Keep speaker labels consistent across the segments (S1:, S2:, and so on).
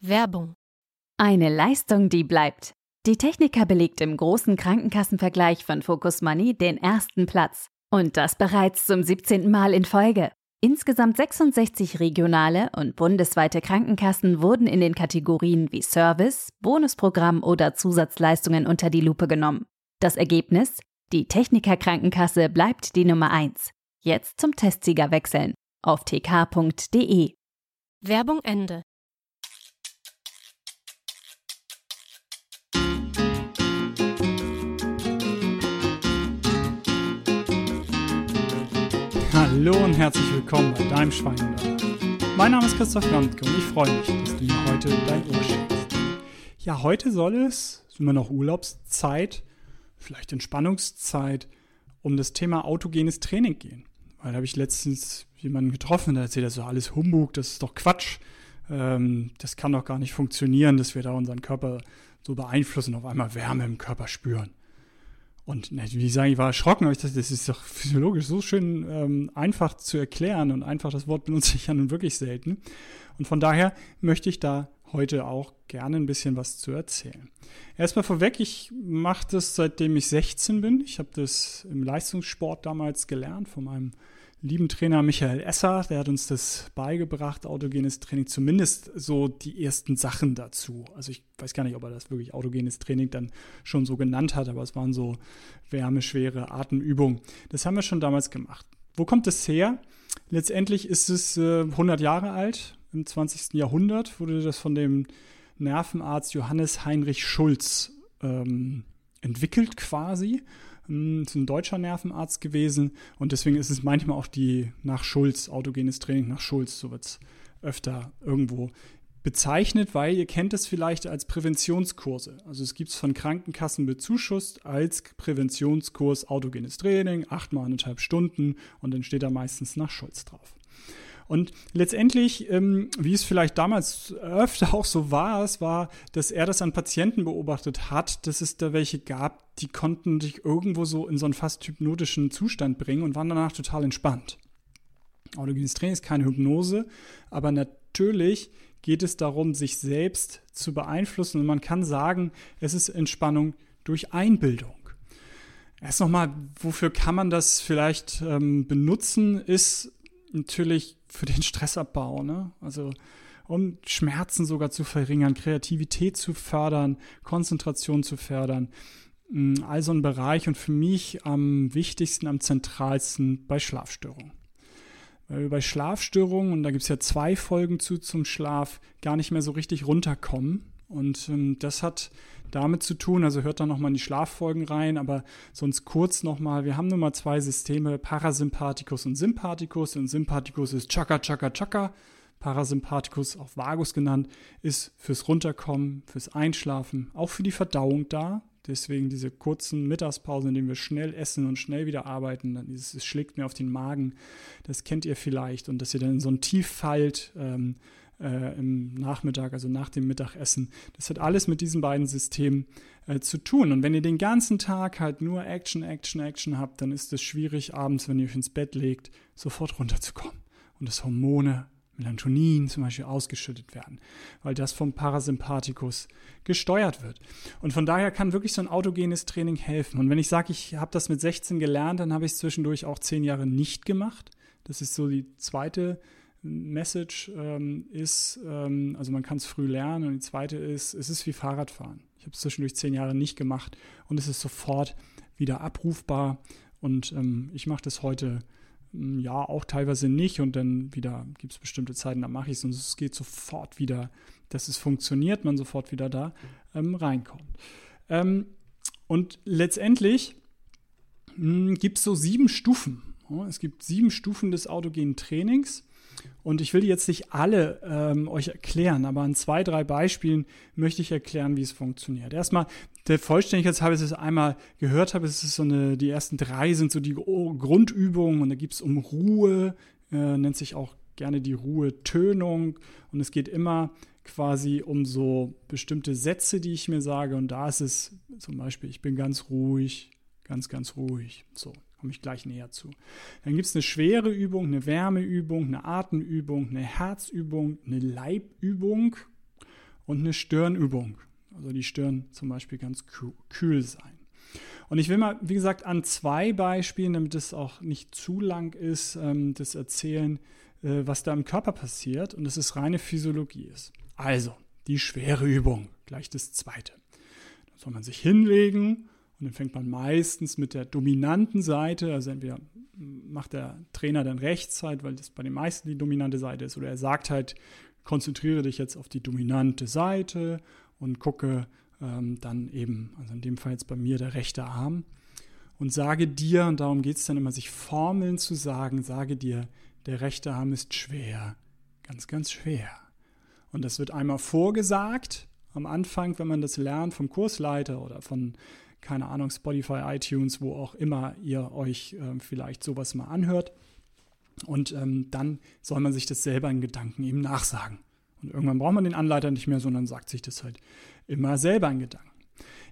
S1: Werbung.
S2: Eine Leistung, die bleibt. Die Techniker belegt im großen Krankenkassenvergleich von Focus Money den ersten Platz. Und das bereits zum 17. Mal in Folge. Insgesamt 66 regionale und bundesweite Krankenkassen wurden in den Kategorien wie Service, Bonusprogramm oder Zusatzleistungen unter die Lupe genommen. Das Ergebnis? Die Techniker Krankenkasse bleibt die Nummer 1. Jetzt zum Testsieger wechseln auf tk.de.
S1: Werbung Ende.
S3: Hallo und herzlich willkommen bei deinem Schweinender. Mein Name ist Christoph Landke und ich freue mich, dass du mir heute dein Ohr schenkst. Ja, heute soll es, ist immer noch Urlaubszeit, vielleicht Entspannungszeit, um das Thema autogenes Training gehen. Weil da habe ich letztens jemanden getroffen, der erzählt, das ist alles Humbug, das ist doch Quatsch. Ähm, das kann doch gar nicht funktionieren, dass wir da unseren Körper so beeinflussen, auf einmal Wärme im Körper spüren. Und wie sagen, ich war erschrocken, aber ich dachte, das ist doch physiologisch so schön ähm, einfach zu erklären und einfach das Wort benutze ich ja nun wirklich selten. Und von daher möchte ich da heute auch gerne ein bisschen was zu erzählen. Erstmal vorweg, ich mache das seitdem ich 16 bin. Ich habe das im Leistungssport damals gelernt von meinem lieben Trainer Michael Esser, der hat uns das beigebracht, autogenes Training, zumindest so die ersten Sachen dazu. Also ich weiß gar nicht, ob er das wirklich autogenes Training dann schon so genannt hat, aber es waren so wärmeschwere Atemübungen. Das haben wir schon damals gemacht. Wo kommt es her? Letztendlich ist es äh, 100 Jahre alt. Im 20. Jahrhundert wurde das von dem Nervenarzt Johannes Heinrich Schulz ähm, entwickelt quasi. Hm, ist ein deutscher Nervenarzt gewesen und deswegen ist es manchmal auch die nach Schulz, autogenes Training nach Schulz, so wird es öfter irgendwo bezeichnet, weil ihr kennt es vielleicht als Präventionskurse. Also es gibt es von Krankenkassen bezuschusst als Präventionskurs autogenes Training, achtmal anderthalb Stunden und dann steht da meistens nach Schulz drauf. Und letztendlich, ähm, wie es vielleicht damals öfter auch so war, es war, dass er das an Patienten beobachtet hat, dass es da welche gab, die konnten sich irgendwo so in so einen fast hypnotischen Zustand bringen und waren danach total entspannt. Autogenes Training ist keine Hypnose, aber natürlich geht es darum, sich selbst zu beeinflussen und man kann sagen, es ist Entspannung durch Einbildung. Erst nochmal, wofür kann man das vielleicht ähm, benutzen, ist natürlich für den Stressabbau, ne? Also um Schmerzen sogar zu verringern, Kreativität zu fördern, Konzentration zu fördern. Mm, also ein Bereich und für mich am wichtigsten, am zentralsten bei Schlafstörungen. Weil wir bei Schlafstörungen, und da gibt es ja zwei Folgen zu zum Schlaf, gar nicht mehr so richtig runterkommen. Und ähm, das hat damit zu tun, also hört da nochmal in die Schlaffolgen rein, aber sonst kurz nochmal, wir haben nun mal zwei Systeme, Parasympathikus und Sympathikus. Und Sympathikus ist Chaka, Chaka, Chaka. Parasympathikus, auch Vagus genannt, ist fürs Runterkommen, fürs Einschlafen, auch für die Verdauung da. Deswegen diese kurzen Mittagspausen, in denen wir schnell essen und schnell wieder arbeiten, dann dieses, es schlägt mir auf den Magen, das kennt ihr vielleicht. Und dass ihr dann in so ein Tief fallt, ähm, äh, im Nachmittag, also nach dem Mittagessen. Das hat alles mit diesen beiden Systemen äh, zu tun. Und wenn ihr den ganzen Tag halt nur Action, Action, Action habt, dann ist es schwierig, abends, wenn ihr euch ins Bett legt, sofort runterzukommen. Und das Hormone, Melatonin zum Beispiel ausgeschüttet werden, weil das vom Parasympathikus gesteuert wird. Und von daher kann wirklich so ein autogenes Training helfen. Und wenn ich sage, ich habe das mit 16 gelernt, dann habe ich es zwischendurch auch zehn Jahre nicht gemacht. Das ist so die zweite Message ähm, ist, ähm, also man kann es früh lernen und die zweite ist, es ist wie Fahrradfahren. Ich habe es zwischendurch zehn Jahre nicht gemacht und es ist sofort wieder abrufbar und ähm, ich mache das heute hm, ja auch teilweise nicht und dann wieder gibt es bestimmte Zeiten, da mache ich es und es geht sofort wieder, dass es funktioniert, man sofort wieder da ähm, reinkommt. Ähm, und letztendlich hm, gibt es so sieben Stufen. Es gibt sieben Stufen des autogenen Trainings. Und ich will jetzt nicht alle ähm, euch erklären, aber an zwei, drei Beispielen möchte ich erklären, wie es funktioniert. Erstmal, der Vollständigkeit habe ich es einmal gehört habe, es ist so eine, die ersten drei sind so die Grundübungen und da gibt es um Ruhe, äh, nennt sich auch gerne die Ruhetönung und es geht immer quasi um so bestimmte Sätze, die ich mir sage und da ist es zum Beispiel, ich bin ganz ruhig, ganz, ganz ruhig, so. Komme ich gleich näher zu. Dann gibt es eine schwere Übung, eine Wärmeübung, eine Atemübung, eine Herzübung, eine Leibübung und eine Stirnübung. Also die Stirn zum Beispiel ganz kühl sein. Und ich will mal, wie gesagt, an zwei Beispielen, damit es auch nicht zu lang ist, ähm, das erzählen, äh, was da im Körper passiert und dass es reine Physiologie ist. Also, die schwere Übung, gleich das zweite. Da soll man sich hinlegen und dann fängt man meistens mit der dominanten Seite, also entweder macht der Trainer dann Rechtszeit, weil das bei den meisten die dominante Seite ist, oder er sagt halt, konzentriere dich jetzt auf die dominante Seite und gucke ähm, dann eben, also in dem Fall jetzt bei mir der rechte Arm, und sage dir, und darum geht es dann immer, sich Formeln zu sagen, sage dir, der rechte Arm ist schwer, ganz, ganz schwer. Und das wird einmal vorgesagt am Anfang, wenn man das lernt vom Kursleiter oder von, keine Ahnung, Spotify, iTunes, wo auch immer ihr euch äh, vielleicht sowas mal anhört. Und ähm, dann soll man sich das selber in Gedanken eben nachsagen. Und irgendwann braucht man den Anleiter nicht mehr, sondern sagt sich das halt immer selber in Gedanken.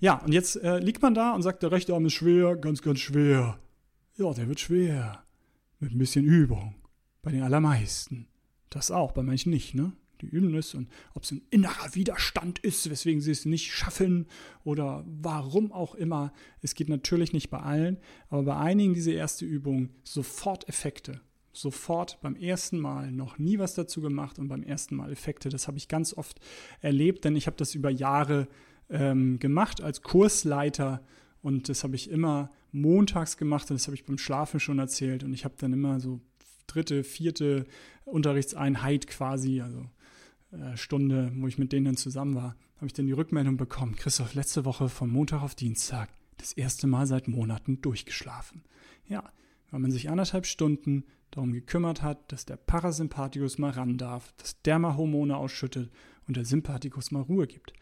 S3: Ja, und jetzt äh, liegt man da und sagt, der rechte Arm ist schwer, ganz, ganz schwer. Ja, der wird schwer. Mit ein bisschen Übung. Bei den allermeisten. Das auch, bei manchen nicht, ne? Die üben es und ob es ein innerer Widerstand ist, weswegen sie es nicht schaffen oder warum auch immer. Es geht natürlich nicht bei allen, aber bei einigen diese erste Übung sofort Effekte sofort beim ersten Mal noch nie was dazu gemacht und beim ersten Mal Effekte. Das habe ich ganz oft erlebt, denn ich habe das über Jahre ähm, gemacht als Kursleiter und das habe ich immer montags gemacht und das habe ich beim Schlafen schon erzählt und ich habe dann immer so dritte, vierte Unterrichtseinheit quasi, also Stunde, wo ich mit denen zusammen war, habe ich dann die Rückmeldung bekommen, Christoph, letzte Woche von Montag auf Dienstag das erste Mal seit Monaten durchgeschlafen. Ja, weil man sich anderthalb Stunden darum gekümmert hat, dass der Parasympathikus mal ran darf, dass der mal Hormone ausschüttet und der Sympathikus mal Ruhe gibt.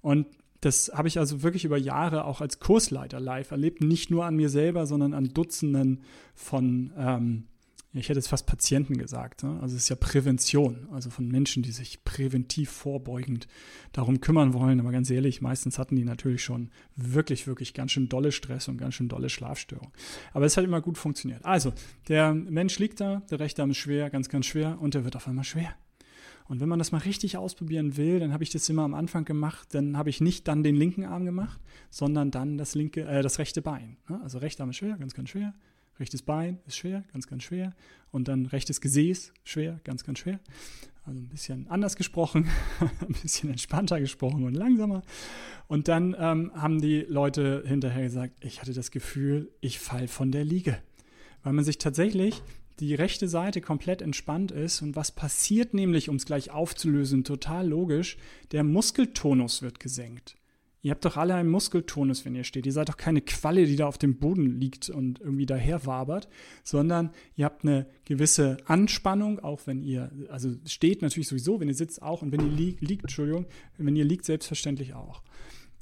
S3: Und das habe ich also wirklich über Jahre auch als Kursleiter live erlebt, nicht nur an mir selber, sondern an Dutzenden von ähm, ich hätte es fast Patienten gesagt. Ne? Also es ist ja Prävention, also von Menschen, die sich präventiv vorbeugend darum kümmern wollen. Aber ganz ehrlich, meistens hatten die natürlich schon wirklich, wirklich ganz schön dolle Stress und ganz schön dolle Schlafstörungen. Aber es hat immer gut funktioniert. Also, der Mensch liegt da, der rechte Arm ist schwer, ganz, ganz schwer und der wird auf einmal schwer. Und wenn man das mal richtig ausprobieren will, dann habe ich das immer am Anfang gemacht. Dann habe ich nicht dann den linken Arm gemacht, sondern dann das linke, äh, das rechte Bein. Ne? Also rechter Arm ist schwer, ganz, ganz schwer. Rechtes Bein ist schwer, ganz, ganz schwer. Und dann rechtes Gesäß, schwer, ganz, ganz schwer. Also ein bisschen anders gesprochen, ein bisschen entspannter gesprochen und langsamer. Und dann ähm, haben die Leute hinterher gesagt, ich hatte das Gefühl, ich fall von der Liege. Weil man sich tatsächlich die rechte Seite komplett entspannt ist. Und was passiert nämlich, um es gleich aufzulösen, total logisch, der Muskeltonus wird gesenkt. Ihr habt doch alle einen Muskeltonus, wenn ihr steht. Ihr seid doch keine Qualle, die da auf dem Boden liegt und irgendwie daher wabert, sondern ihr habt eine gewisse Anspannung, auch wenn ihr, also steht natürlich sowieso, wenn ihr sitzt auch und wenn ihr liegt, liegt Entschuldigung, wenn ihr liegt, selbstverständlich auch.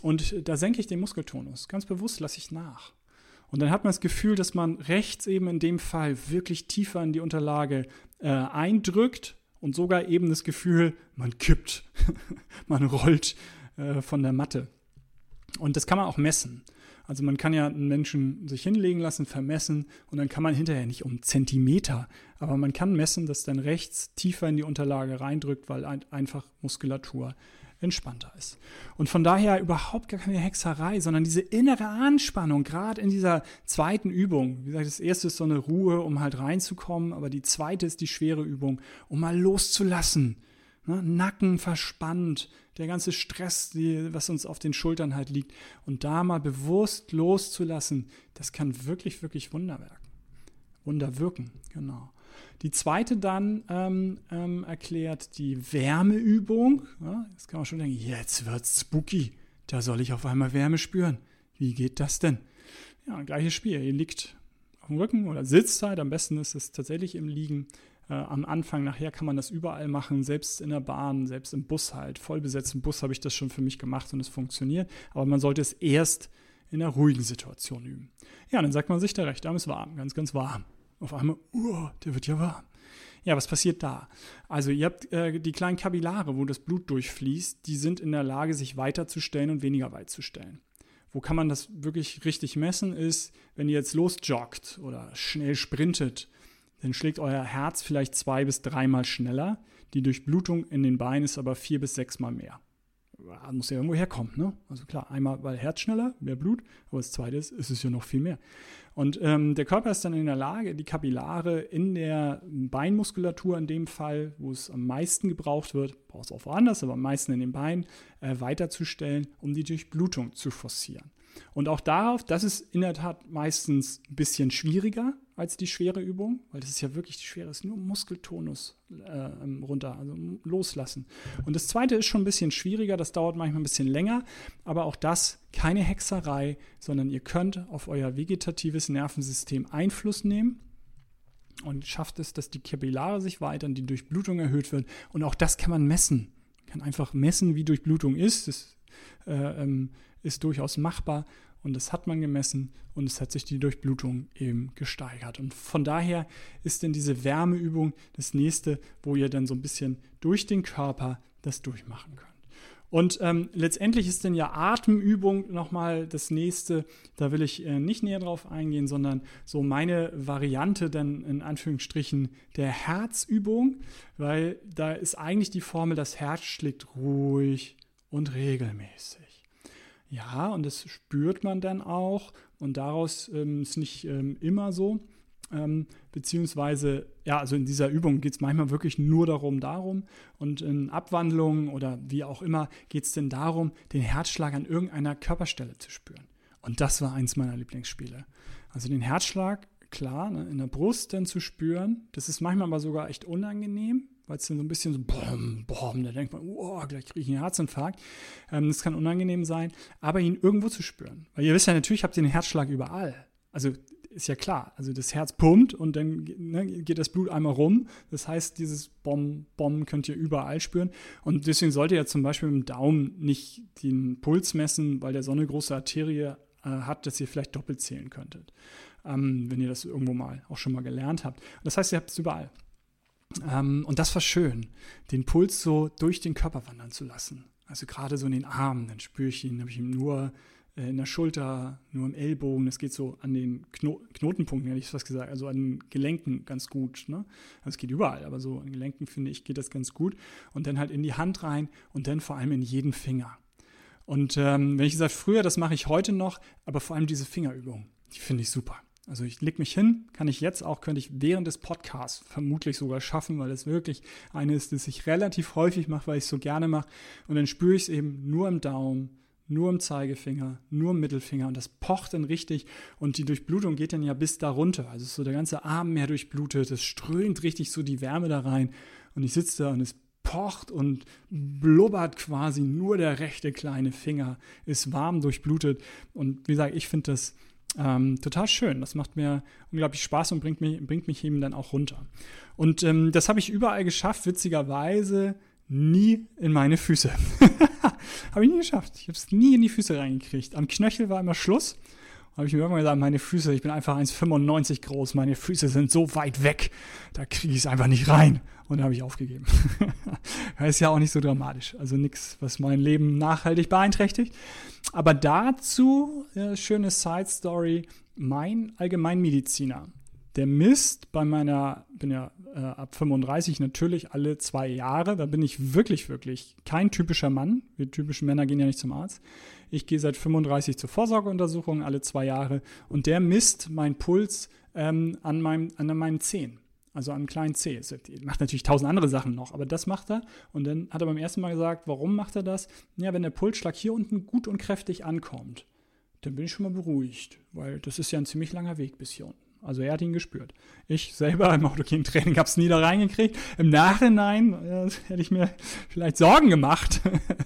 S3: Und da senke ich den Muskeltonus. Ganz bewusst lasse ich nach. Und dann hat man das Gefühl, dass man rechts eben in dem Fall wirklich tiefer in die Unterlage äh, eindrückt und sogar eben das Gefühl, man kippt, man rollt äh, von der Matte. Und das kann man auch messen. Also man kann ja einen Menschen sich hinlegen lassen, vermessen und dann kann man hinterher nicht um Zentimeter, aber man kann messen, dass dann rechts tiefer in die Unterlage reindrückt, weil ein, einfach Muskulatur entspannter ist. Und von daher überhaupt gar keine Hexerei, sondern diese innere Anspannung, gerade in dieser zweiten Übung. Wie gesagt, das erste ist so eine Ruhe, um halt reinzukommen, aber die zweite ist die schwere Übung, um mal loszulassen. Ne? Nacken verspannt, der ganze Stress, die, was uns auf den Schultern halt liegt. Und da mal bewusst loszulassen, das kann wirklich, wirklich Wunder wirken. Wunder wirken, genau. Die zweite dann ähm, ähm, erklärt die Wärmeübung. Ja, jetzt kann man schon denken, jetzt wird's spooky. Da soll ich auf einmal Wärme spüren. Wie geht das denn? Ja, gleiches Spiel. Ihr liegt auf dem Rücken oder sitzt halt. Am besten ist es tatsächlich im Liegen äh, am Anfang, nachher kann man das überall machen, selbst in der Bahn, selbst im Bus halt. Voll besetzten Bus habe ich das schon für mich gemacht und es funktioniert. Aber man sollte es erst in einer ruhigen Situation üben. Ja, dann sagt man sich, der rechte Arm ist warm, ganz, ganz warm. Auf einmal, uh, der wird ja warm. Ja, was passiert da? Also ihr habt äh, die kleinen Kapillare, wo das Blut durchfließt, die sind in der Lage, sich weiterzustellen und weniger weit zu stellen. Wo kann man das wirklich richtig messen, ist, wenn ihr jetzt losjoggt oder schnell sprintet dann schlägt euer Herz vielleicht zwei bis dreimal schneller. Die Durchblutung in den Beinen ist aber vier bis sechsmal mehr. muss ja irgendwo herkommen. Ne? Also klar, einmal, weil Herz schneller, mehr Blut, aber das zweite ist, ist es ja noch viel mehr. Und ähm, der Körper ist dann in der Lage, die Kapillare in der Beinmuskulatur in dem Fall, wo es am meisten gebraucht wird, braucht es auch woanders, aber am meisten in den Beinen, äh, weiterzustellen, um die Durchblutung zu forcieren. Und auch darauf, das ist in der Tat meistens ein bisschen schwieriger als die schwere Übung, weil das ist ja wirklich die schwere, ist nur Muskeltonus äh, ähm, runter, also loslassen. Und das zweite ist schon ein bisschen schwieriger, das dauert manchmal ein bisschen länger, aber auch das keine Hexerei, sondern ihr könnt auf euer vegetatives Nervensystem Einfluss nehmen und schafft es, dass die Kapillare sich weitern, die Durchblutung erhöht wird. Und auch das kann man messen. Man kann einfach messen, wie Durchblutung ist. Das äh, ähm, ist durchaus machbar und das hat man gemessen und es hat sich die Durchblutung eben gesteigert. Und von daher ist denn diese Wärmeübung das nächste, wo ihr dann so ein bisschen durch den Körper das durchmachen könnt. Und ähm, letztendlich ist dann ja Atemübung nochmal das nächste. Da will ich äh, nicht näher drauf eingehen, sondern so meine Variante dann in Anführungsstrichen der Herzübung, weil da ist eigentlich die Formel, das Herz schlägt ruhig und regelmäßig. Ja, und das spürt man dann auch und daraus ähm, ist nicht ähm, immer so. Ähm, beziehungsweise, ja, also in dieser Übung geht es manchmal wirklich nur darum, darum. Und in Abwandlungen oder wie auch immer geht es denn darum, den Herzschlag an irgendeiner Körperstelle zu spüren. Und das war eins meiner Lieblingsspiele. Also den Herzschlag, klar, ne, in der Brust dann zu spüren. Das ist manchmal aber sogar echt unangenehm, weil es dann so ein bisschen so bom, bom, da denkt man, oh, gleich kriege ich einen Herzinfarkt. Ähm, das kann unangenehm sein, aber ihn irgendwo zu spüren. Weil ihr wisst ja, natürlich habt ihr den Herzschlag überall. Also ist ja klar, also das Herz pumpt und dann ne, geht das Blut einmal rum. Das heißt, dieses Bom, Bom könnt ihr überall spüren. Und deswegen solltet ihr zum Beispiel mit dem Daumen nicht den Puls messen, weil der so eine große Arterie äh, hat, dass ihr vielleicht doppelt zählen könntet, ähm, wenn ihr das irgendwo mal auch schon mal gelernt habt. Das heißt, ihr habt es überall. Ähm, und das war schön, den Puls so durch den Körper wandern zu lassen. Also gerade so in den Armen, dann spüre ich ihn, habe ich ihn nur äh, in der Schulter, nur im Ellbogen, das geht so an den Kno Knotenpunkten, hätte ich fast gesagt, also an den Gelenken ganz gut. Ne? Also es geht überall, aber so an Gelenken finde ich, geht das ganz gut. Und dann halt in die Hand rein und dann vor allem in jeden Finger. Und ähm, wenn ich gesagt, früher, das mache ich heute noch, aber vor allem diese Fingerübung, die finde ich super. Also ich leg mich hin, kann ich jetzt auch, könnte ich während des Podcasts vermutlich sogar schaffen, weil es wirklich eine ist, das ich relativ häufig mache, weil ich es so gerne mache. Und dann spüre ich es eben nur im Daumen, nur im Zeigefinger, nur im Mittelfinger und das pocht dann richtig und die Durchblutung geht dann ja bis da runter. Also so der ganze Arm mehr durchblutet, es strömt richtig so die Wärme da rein und ich sitze da und es pocht und blubbert quasi nur der rechte kleine Finger, ist warm durchblutet und wie gesagt, ich finde das ähm, total schön. Das macht mir unglaublich Spaß und bringt mich, bringt mich eben dann auch runter. Und ähm, das habe ich überall geschafft, witzigerweise nie in meine Füße. habe ich nie geschafft. Ich habe es nie in die Füße reingekriegt. Am Knöchel war immer Schluss. Habe ich mir irgendwann gesagt, meine Füße, ich bin einfach 1,95 groß, meine Füße sind so weit weg, da kriege ich es einfach nicht rein. Und da habe ich aufgegeben. das ist ja auch nicht so dramatisch. Also nichts, was mein Leben nachhaltig beeinträchtigt. Aber dazu, äh, schöne Side Story, mein Allgemeinmediziner, der misst bei meiner, bin ja äh, ab 35 natürlich alle zwei Jahre, da bin ich wirklich, wirklich kein typischer Mann. Wir typischen Männer gehen ja nicht zum Arzt. Ich gehe seit 35 zur Vorsorgeuntersuchung alle zwei Jahre und der misst meinen Puls ähm, an, meinem, an meinen Zehen also am kleinen C. Er macht natürlich tausend andere Sachen noch, aber das macht er. Und dann hat er beim ersten Mal gesagt, warum macht er das? Ja, wenn der Pulsschlag hier unten gut und kräftig ankommt, dann bin ich schon mal beruhigt, weil das ist ja ein ziemlich langer Weg bis hier unten. Also er hat ihn gespürt. Ich selber im Autogen-Training habe es nie da reingekriegt. Im Nachhinein äh, hätte ich mir vielleicht Sorgen gemacht.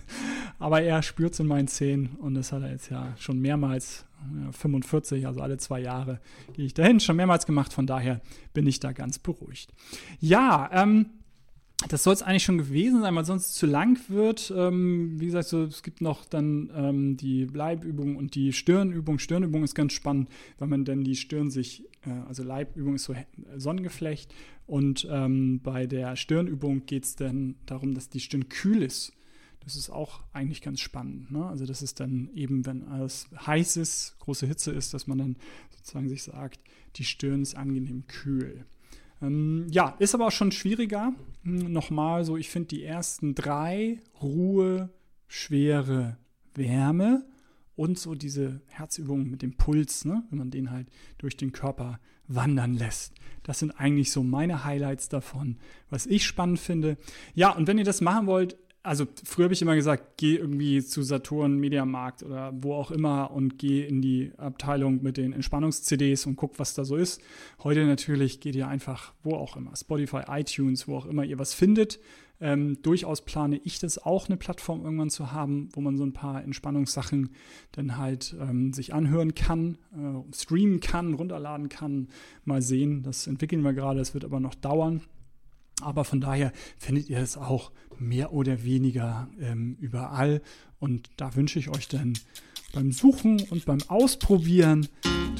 S3: Aber er spürt es in meinen Zähnen und das hat er jetzt ja schon mehrmals 45, also alle zwei Jahre gehe ich dahin, schon mehrmals gemacht, von daher bin ich da ganz beruhigt. Ja, ähm, das soll es eigentlich schon gewesen sein, weil sonst zu lang wird. Ähm, wie gesagt, so, es gibt noch dann ähm, die Leibübung und die Stirnübung. Stirnübung ist ganz spannend, weil man dann die Stirn sich, äh, also Leibübung ist so Sonnengeflecht und ähm, bei der Stirnübung geht es dann darum, dass die Stirn kühl ist. Das ist auch eigentlich ganz spannend. Ne? Also das ist dann eben, wenn alles heiß ist, große Hitze ist, dass man dann sozusagen sich sagt, die Stirn ist angenehm kühl. Ähm, ja, ist aber auch schon schwieriger. Hm, nochmal so, ich finde die ersten drei, Ruhe, schwere Wärme und so diese Herzübungen mit dem Puls, ne? wenn man den halt durch den Körper wandern lässt. Das sind eigentlich so meine Highlights davon, was ich spannend finde. Ja, und wenn ihr das machen wollt, also früher habe ich immer gesagt, geh irgendwie zu Saturn, Mediamarkt oder wo auch immer und geh in die Abteilung mit den Entspannungs-CDs und guck, was da so ist. Heute natürlich geht ihr einfach wo auch immer, Spotify, iTunes, wo auch immer ihr was findet. Ähm, durchaus plane ich das auch, eine Plattform irgendwann zu haben, wo man so ein paar Entspannungssachen dann halt ähm, sich anhören kann, äh, streamen kann, runterladen kann. Mal sehen, das entwickeln wir gerade, es wird aber noch dauern. Aber von daher findet ihr es auch mehr oder weniger ähm, überall. Und da wünsche ich euch dann beim Suchen und beim Ausprobieren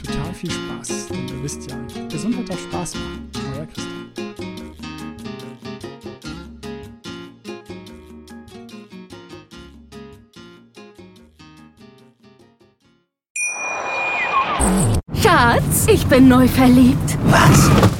S3: total viel Spaß. Denn ihr wisst ja, Gesundheit darf Spaß machen. Euer Christian.
S4: Schatz, ich bin neu verliebt.
S5: Was?